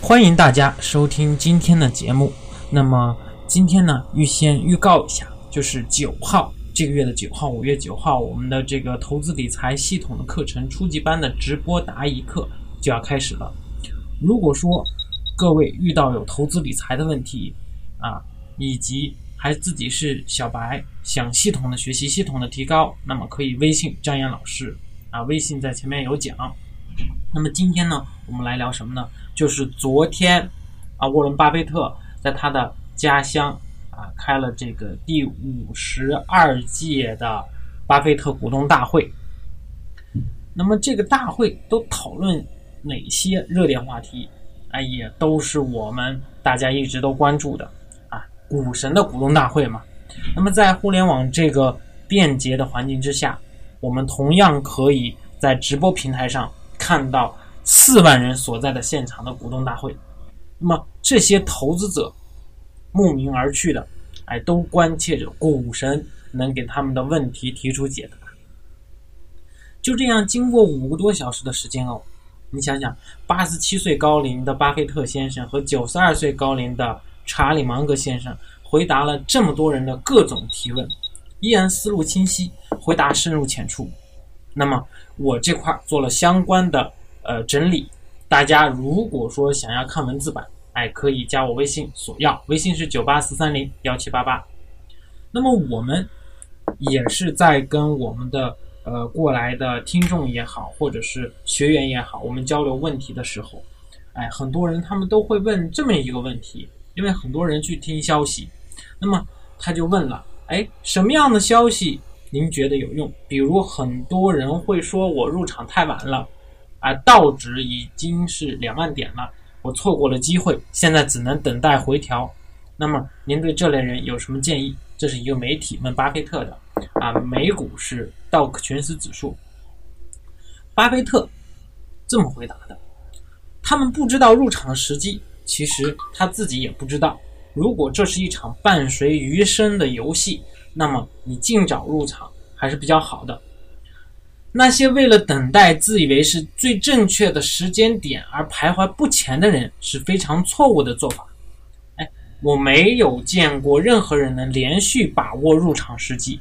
欢迎大家收听今天的节目。那么今天呢，预先预告一下，就是九号这个月的九号，五月九号，我们的这个投资理财系统的课程初级班的直播答疑课就要开始了。如果说各位遇到有投资理财的问题啊，以及还自己是小白，想系统的学习、系统的提高，那么可以微信张岩老师啊，微信在前面有讲。那么今天呢，我们来聊什么呢？就是昨天啊，沃伦·巴菲特在他的家乡啊开了这个第五十二届的巴菲特股东大会。那么这个大会都讨论哪些热点话题？啊，也都是我们大家一直都关注的啊，股神的股东大会嘛。那么在互联网这个便捷的环境之下，我们同样可以在直播平台上。看到四万人所在的现场的股东大会，那么这些投资者慕名而去的，哎，都关切着股神能给他们的问题提出解答。就这样，经过五个多小时的时间哦，你想想，八十七岁高龄的巴菲特先生和九十二岁高龄的查理芒格先生回答了这么多人的各种提问，依然思路清晰，回答深入浅出。那么我这块做了相关的呃整理，大家如果说想要看文字版，哎，可以加我微信索要，微信是九八四三零幺七八八。那么我们也是在跟我们的呃过来的听众也好，或者是学员也好，我们交流问题的时候，哎，很多人他们都会问这么一个问题，因为很多人去听消息，那么他就问了，哎，什么样的消息？您觉得有用？比如很多人会说我入场太晚了，啊，道指已经是两万点了，我错过了机会，现在只能等待回调。那么您对这类人有什么建议？这是一个媒体问巴菲特的，啊，美股是道琼斯指数。巴菲特这么回答的：他们不知道入场的时机，其实他自己也不知道。如果这是一场伴随余生的游戏。那么你尽早入场还是比较好的。那些为了等待自以为是最正确的时间点而徘徊不前的人是非常错误的做法。哎，我没有见过任何人能连续把握入场时机。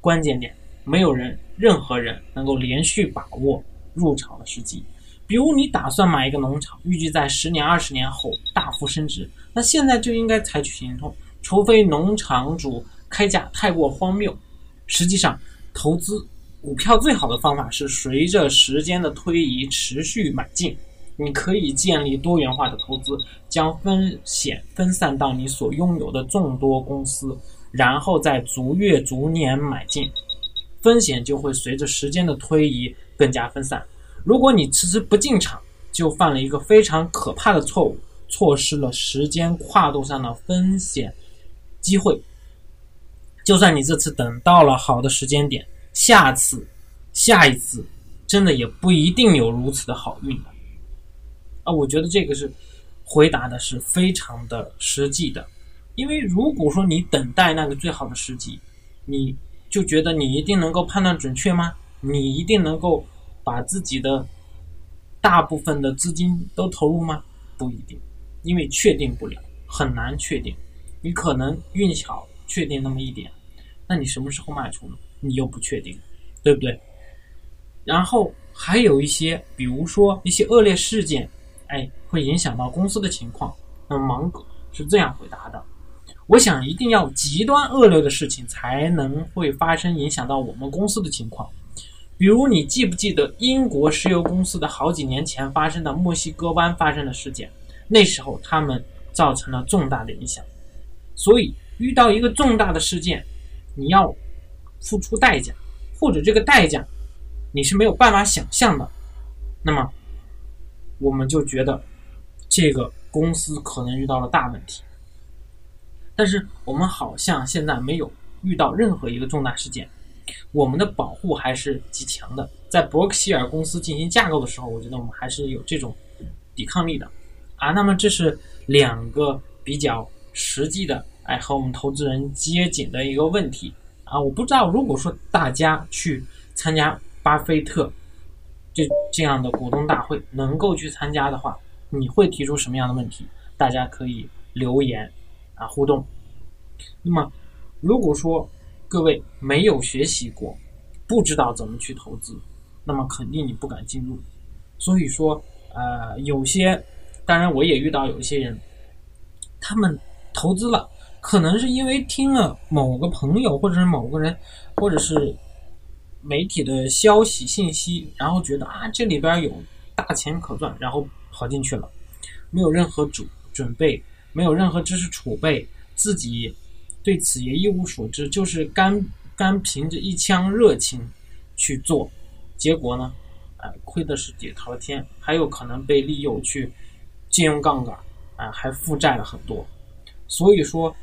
关键点，没有人，任何人能够连续把握入场的时机。比如你打算买一个农场，预计在十年、二十年后大幅升值，那现在就应该采取行动，除非农场主。开价太过荒谬。实际上，投资股票最好的方法是随着时间的推移持续买进。你可以建立多元化的投资，将风险分散到你所拥有的众多公司，然后再逐月逐年买进，风险就会随着时间的推移更加分散。如果你迟迟不进场，就犯了一个非常可怕的错误，错失了时间跨度上的风险机会。就算你这次等到了好的时间点，下次、下一次，真的也不一定有如此的好运的。啊，我觉得这个是回答的是非常的实际的，因为如果说你等待那个最好的时机，你就觉得你一定能够判断准确吗？你一定能够把自己的大部分的资金都投入吗？不一定，因为确定不了，很难确定。你可能运气好确定那么一点。那你什么时候卖出呢？你又不确定，对不对？然后还有一些，比如说一些恶劣事件，哎，会影响到公司的情况。那芒格是这样回答的：我想一定要极端恶劣的事情才能会发生影响到我们公司的情况。比如你记不记得英国石油公司的好几年前发生的墨西哥湾发生的事件？那时候他们造成了重大的影响。所以遇到一个重大的事件。你要付出代价，或者这个代价你是没有办法想象的，那么我们就觉得这个公司可能遇到了大问题。但是我们好像现在没有遇到任何一个重大事件，我们的保护还是极强的。在伯克希尔公司进行架构的时候，我觉得我们还是有这种抵抗力的啊。那么这是两个比较实际的。哎，和我们投资人接紧的一个问题啊，我不知道，如果说大家去参加巴菲特这这样的股东大会，能够去参加的话，你会提出什么样的问题？大家可以留言啊互动。那么，如果说各位没有学习过，不知道怎么去投资，那么肯定你不敢进入。所以说，呃，有些，当然我也遇到有些人，他们投资了，可能是因为听了某个朋友或者是某个人，或者是媒体的消息信息，然后觉得啊这里边有大钱可赚，然后跑进去了，没有任何准准备，没有任何知识储备，自己对此也一无所知，就是干干凭着一腔热情去做，结果呢？哎，亏的是底朝天，还有可能被利诱去借用杠杆，啊，还负债了很多。所以说，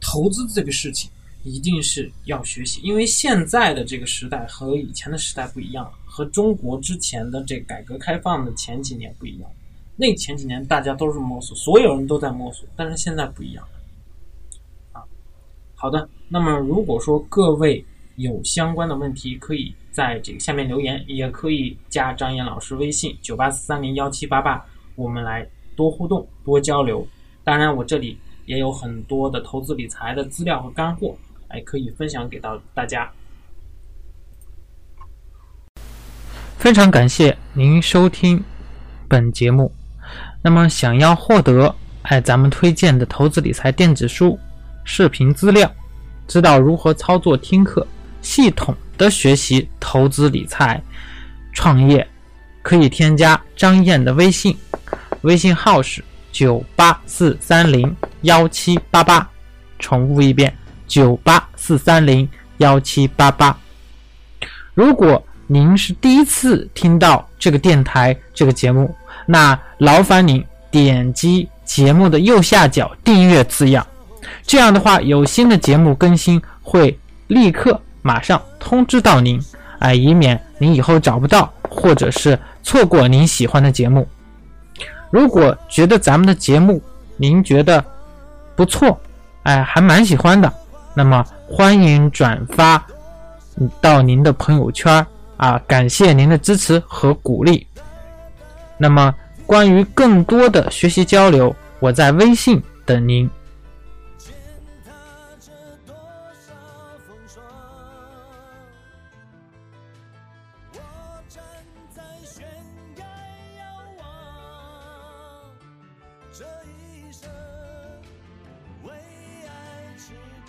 投资这个事情一定是要学习，因为现在的这个时代和以前的时代不一样了，和中国之前的这改革开放的前几年不一样。那前几年大家都是摸索，所有人都在摸索，但是现在不一样了。啊，好的，那么如果说各位有相关的问题，可以。在这个下面留言，也可以加张岩老师微信九八四三零幺七八八，我们来多互动、多交流。当然，我这里也有很多的投资理财的资料和干货，哎，可以分享给到大家。非常感谢您收听本节目。那么，想要获得哎咱们推荐的投资理财电子书、视频资料，知道如何操作听课系统。的学习投资理财、创业，可以添加张燕的微信，微信号是九八四三零幺七八八，重复一遍九八四三零幺七八八。如果您是第一次听到这个电台这个节目，那劳烦您点击节目的右下角订阅字样，这样的话有新的节目更新会立刻。马上通知到您，哎，以免您以后找不到，或者是错过您喜欢的节目。如果觉得咱们的节目您觉得不错，哎，还蛮喜欢的，那么欢迎转发到您的朋友圈啊，感谢您的支持和鼓励。那么关于更多的学习交流，我在微信等您。这一生 change.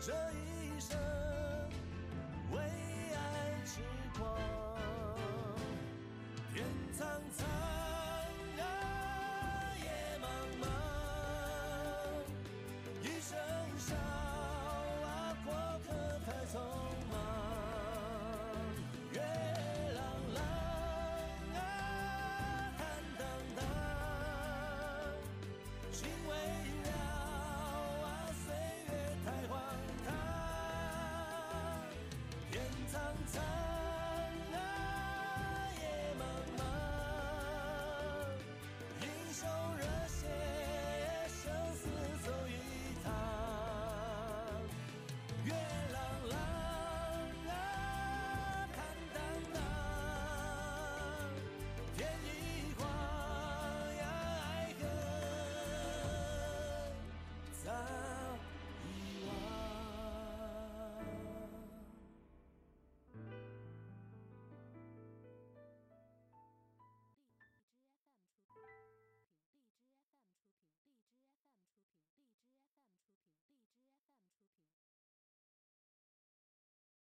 这一生。